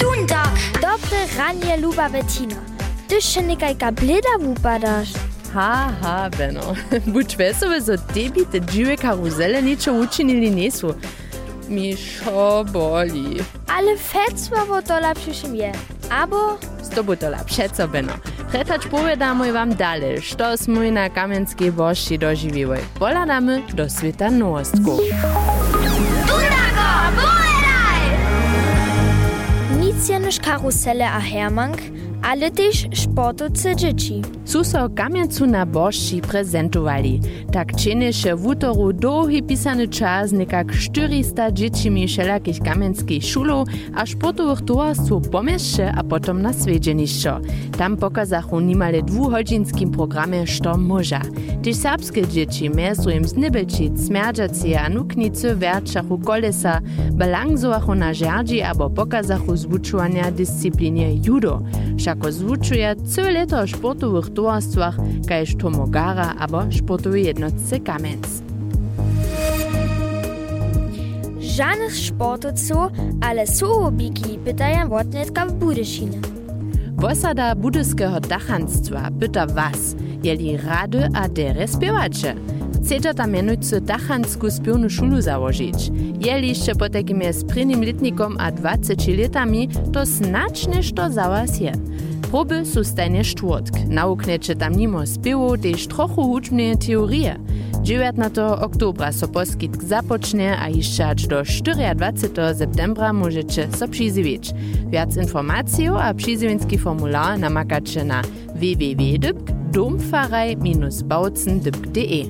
Dundak. Dobre ranje ljuba Bettina. Ti še nekaj bleda upadaš. Haha, Beno, buď vesel, so tebi te džive karuzele ničo učinili nisu. Mi šo boli. Ale fecva bo to lepšim je. Abo? S to bo to lepše, co Beno. Hretač povedamo i vam dalje, što smo i na Kamenski boši doživjeli. Poladamy do sveta Nostku. Jenoż karusele a hermank, ale też sportoce dzieci. Su so kamiecu na bożsi prezentowali. Tak czynieše w utoru długi pisany czas nekak 400 dziecimi wszelakich kamienskich szulów a sportowych towarstw pomieszcze a potom na swiedzienišćo. Tam pokazachu nimale dwuhodzinskim programie što może. Tyż serbskie dzieci miestu im znibelčic, smerdžaci a nuknicy werčachu kolesa, balanzowachu na żerdzi abo pokazachu zvučovania dyscyplinie judo. Všako zvučuje całe leto w sportowych towarstwach, kajž tomogara abo sportowej jednotce Kamenc. Żadnych sportowców, ale suhobiki pytają wotnetka w Budyszynie. Wosada budyskiego dachanstwa pyta was, jeli rady a dere spiewacze. Chcecie tam mianujcy dachansku spiewnu szulu założyć. Jeli jeszcze po takim z prynym letnikom a 20 latami, to znacznie to za was je. Proby są stajnie czwartk. Naukniecie tam nimo spiewu też trochu huczne teorie. 19 oktobra so poskitk zapocznie, a jeszcze aż do 24 septembra możecie so przyzywić. Wiac informacji a przyzywienski formular namakacie na www.domfarei-bautzen.de.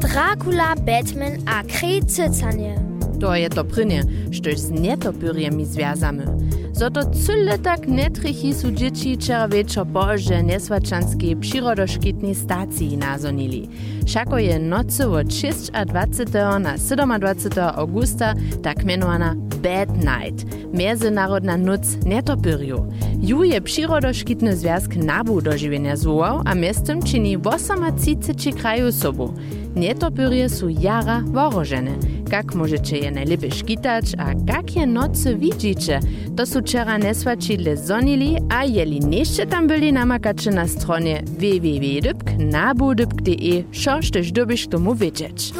Dracula, Batman a krejcycanie. To je to prynie, štož z netopyrjemi związamy. Zoto cyle tak netrychi su dzieci wczoraj wieczor poże neswaczanskiej przyrodoszkitnej stacji nazonili. Szako je nocy od 6 a 20 na 27 augusta tak mianowana Bad Night, Międzynarodna noc netopyrju. Ju je przyrodoszkitny związk nabu dożywienia zwołał, a miestem czyni 38 kraju sobu. Netopyrje su jara worożene. Jak możecie je najlepiej szkitać, a jakie nocy widzicie? To su wczoraj neswačidle zonili, a jeli jeszcze tam byli namakacze na stronie www.nabu.de, szoż też dobyś tomu wiedzieć.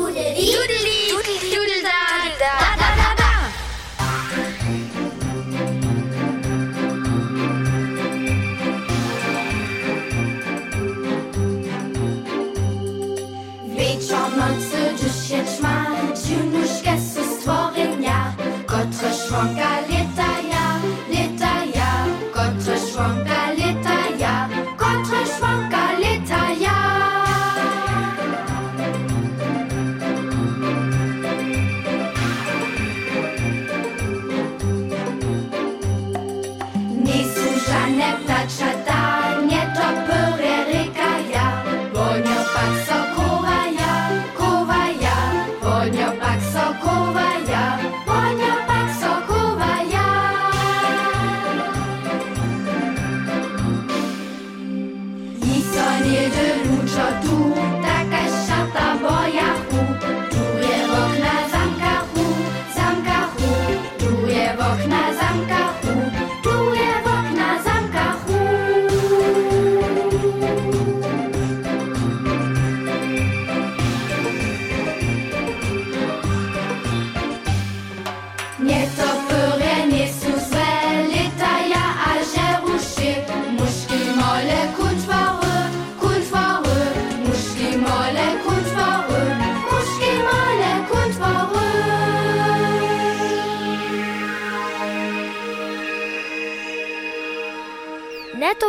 lucha Do.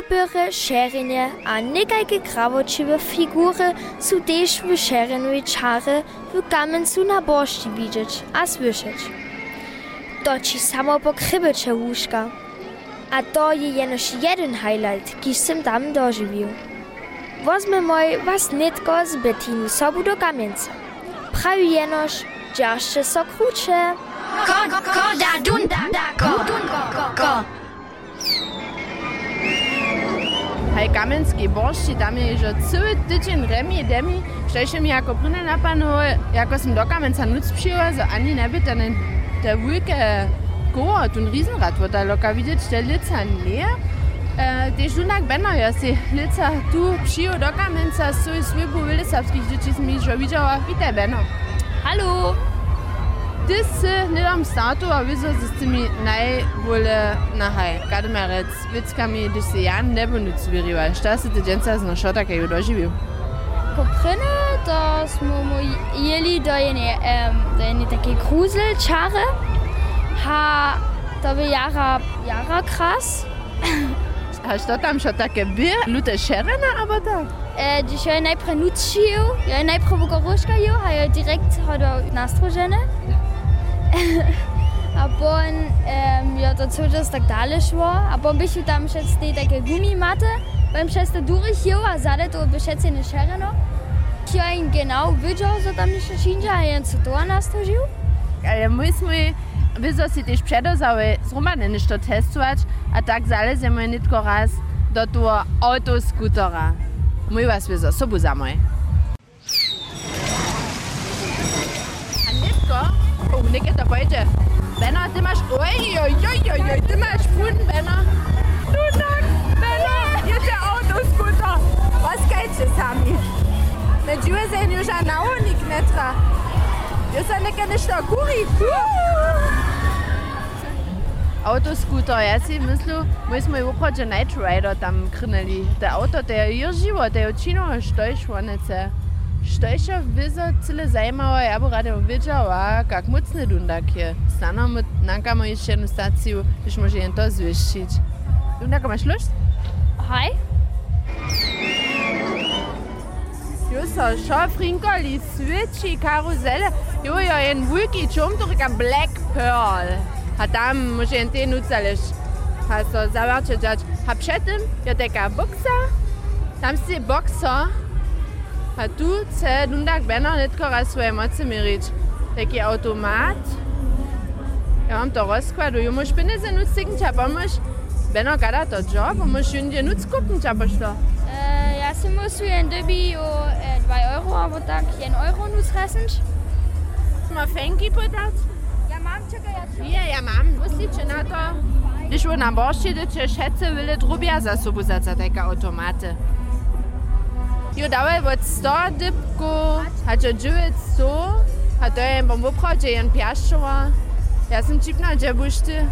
Netopyry, szerenie a nekajke krawočiwe figury su też w szerenowej czary w kamencu na bożci widzieć a słyszeć. To ci samo pokrybycze łóżka. A to je jenoż jeden highlight, kiż sem tam dożywił. Wozmy moj was nitko z Bettiny sobu do kamieńca. Prawi jenoż, dziaszcze so krucze. Ko, ko, da, dunda, da, ko, ko, ko. Hej kamenskiej bożci, tam je że cały tydzień remi demi, szczęście mi jako prynę napanuły, jako sam do kamenca nuc że ani by ten te wielkie koło, ten Riesenrad, wo da loka widzieć, te lica nie. E, Tež Dunak Benno ja si lica tu přijo do Kamenca, svoj svibu Vilisavských dzieci som již widziała. Witaj Benno. Hallo! das ist nicht am startu, aber wieso ist es naj neu nahaj. Kada me rec, vec kam je, da se ja ne bo nič zviriva. Šta se te dženca zna šota, kaj je doživil? Po prene, da smo mu jeli do ene, um, do ene take kruzel čare. Ha, to bi jara, jara kras. A što tam što take bi? Lute šerena, aber da? E, když ho je najprej nučil, jo je najprej v goruška direkt hodil na strožene. Ja. A pon um, jo to codziennie tak dalej szło, a pon byś tam przez te takie gumimaty, beim przez te jo, a zade to by szedł nie szereno. Ja ihn genau widział, co tam jeszcze czynja, a jen co to nastrożył. Ale my sme vizo si tež předozały z Romane nešto testować, a tak zalezemy nitko raz do toho autoskutera. Mój was vizo, sobu za moj. um Nick ist der Beute. Benner, sind wir, uiuiuiui, sind wir Spuden, Benner. Du sagst, Benner, hier ist der Autoscooter. Was Geiles haben wir? Mit Jürgen sehen wir schon auch nicht netter. Wir sind nicht gerne Staguri. Uh. Autoscooter, ja, sie müssen, müssen wir auch gerade Night Rider dann kriegen. Der Auto, der hier war, der Chino ist Stolz, war nicht sehr. Šteša viza cele zajmava, ja bo rada uvidela, kak mucne dundak je. Stanamo, eine još jednu staciju, još može jedan to zvišit. Dundak, imaš lust? Hi. Jo, so schon Frinkoli, Switchy, Karusselle. Jo, ja, ein Wiki, Chumdruck, ein Black Pearl. Hat da, muss ich den Nutzerlich. Hast du, also, sag mal, Hab Schatten, ja, Decker, Boxer. Da haben sie Boxer a tu se dundak bena netko raz svoje moce mirič. Taki automat. Ja mam to rozkładu. Ju muš peniaze nuc cyknča, pomož beno kada to job, muš jundje nuc kupnča pošlo. Eh, ja si musu eh, jen dobi o 2 euro, abo tak 1 euro nuc rasenč. Ma fenki podat? Ja mam, čekaj, ja čo? Ja, ja mam. Musliče na to. Když u nám borštěte, če šetce, vyle drubia za sobu za taka automaty. Dawaj od 100 dybku, a dżodżyłec su, a to je bom ein jen piaszczowa. Ja jestem cipna, gdzie buszty?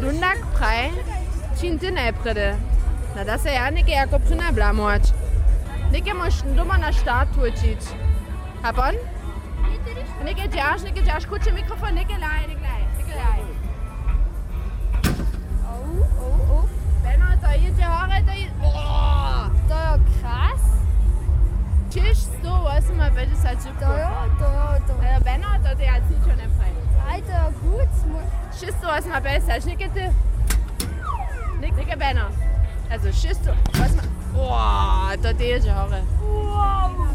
Lundak praj, cinty najpredy. Na das je ja nieke jako pryna blamoć. Nieke moż doma na start wrócić. A pan? Nieke dziasz, nieke dziasz, kucie mikrofon, nieke laj, nieke laj, nieke gleich. Oh, oh, oh. Benno, to jedzie, hore, to jedzie teuer krass. Tisch so, weißt du mal, weil das halt so cool Teuer, teuer, teuer. Also wenn er, da der hat schon empfehlen. Alter, gut. Schiss du, was mal besser. Schnickete. Nick, Nick, Banner. Also schiss du, mal. Boah, da der ist Haare. Wow.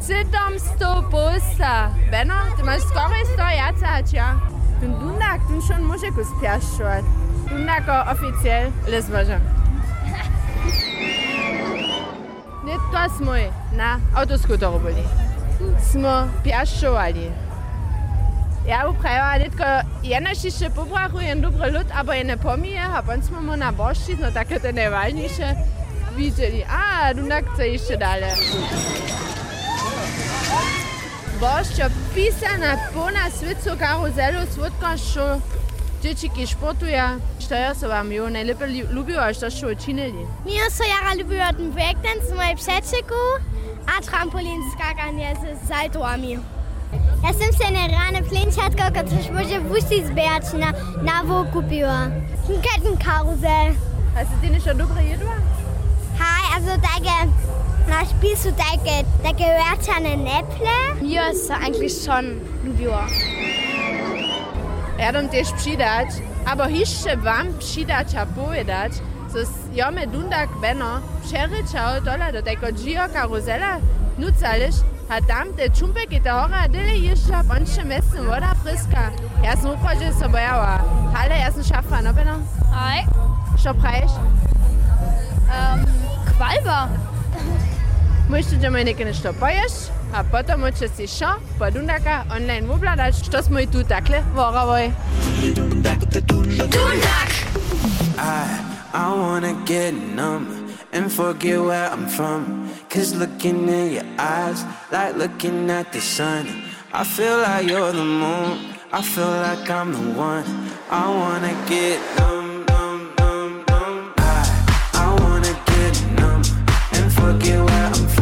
Sit du Bussa. Banner, du meinst gar nicht da, ja, Zeit, halt, ja. Du Dundag, du schon Muschelkuss, Perschort. Dundag offiziell, alles war schon. Ne, to smo na avtoskuteru bili. Smo pjaščovali. Ja, upravo, detko, jedna si še pobrahu, en dobro lud, ampak je ne pomije, a pa smo mu na bošči, no tako da ne valjniše videli. A, runak se išče dalje. Bošča pisana po nas, svet so karuzelo, svodka šo. Dječiki športuja, što ja se vam jo najlepše ljubila, što ste učinili? Mi so jara ljubila ten breakdance v mojem pšečeku, a trampolin skakanje s sajtovami. Ja sem se na rane plenčatka, kot se može vušti zbejač na navo kupila. Ketten karuzel. Hast du den schon dobro jedla? Hi, also danke. Na, spielst du deine, deine Wörter an den Näpple? Mir ist eigentlich schon Ljubila. Eram te spšidać, albo jeszcze wam spšidać a povedać, so jome dundak beno, przeryczał dola do tego dzio karuzela, nucalisz, a tam te czumpeki te hora dyle jeżdża, bądźcie mesnym woda pryska. Ja sam uchodzę sobie bojała, ale ja sam szafa, no ne, beno. Hej. Co prajesz? Um, ähm, Qualba. Möchtest du dir meine Kinder stoppen? A potom můžete si šo po Dundaka online obladać, što smo i tu takle vorovoj. I, I wanna get numb and forget where I'm from. Cause looking in your eyes, like looking at the sun. I feel like you're the moon, I feel like I'm the one. I wanna get numb, numb, numb, numb. I, I wanna get numb and forget where I'm from.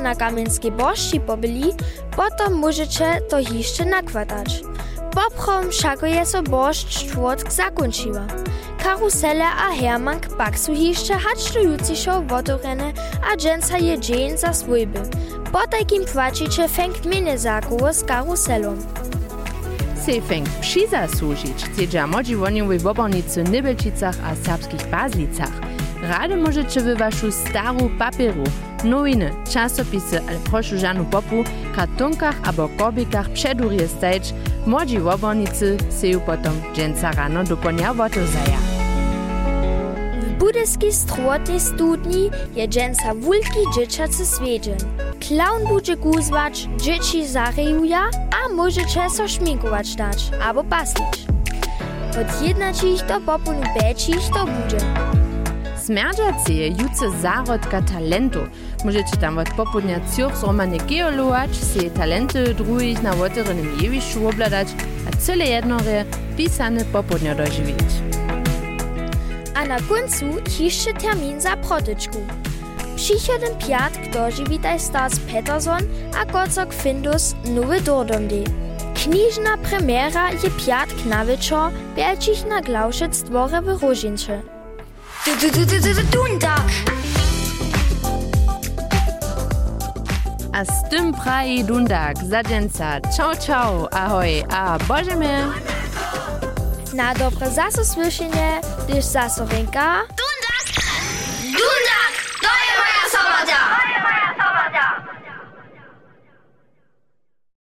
jeszcze na Kamienskiej Bożci pobyli, potom możecie to hiszcze nakładać. Poprom wszako je so Bożcz czwartk zakończyła. Karusele a Hermann pak su hiszcze hacztujucišo wotvorene a dženca je dżeń za swójby. Po takim płacicie fängt mnie zakoło z karuselą. Se fängt přizasłužić, chcedźa modzi woniowej w obornicy Nybelčicach a serbskich Bazlicach. Rady możecie wy waszu staru papieru, nowiny, časopisy, ale prošu žanu popu, kartonkach abo korbikach przedurje stajć, modzi w obornicy seju potom dżęca rano do ponia wotozaja. W budyskiej strotnej studni je dżęca wulki dzieciacy swiedzień. Klaun będzie guzwać, dzieci zarejuja, a możecie so szminkować dać, albo paslić. Odjednać ich do popunu beči ich to bude. Smerdžace je juce zarodka talentu. Możecie tam od popudnia ciuch zromanie geolować, se talenty druhých na woterynym jewišću obladać, a cyle jednore pisane popudnia dożywić. A na końcu jeszcze termin za protyczku. Przychodem piatk dożywitaj Stars Peterson a Gocok Findus nowy Dordomdy. Kniżna premiera je piatk na wieczór, wielcich na Glauszec dworze w Różincze. Doendak. A stum praji Dundak, zadenca, čau čau, ahoj a bože me. Na dobro zaso slyšenie, když zaso venka.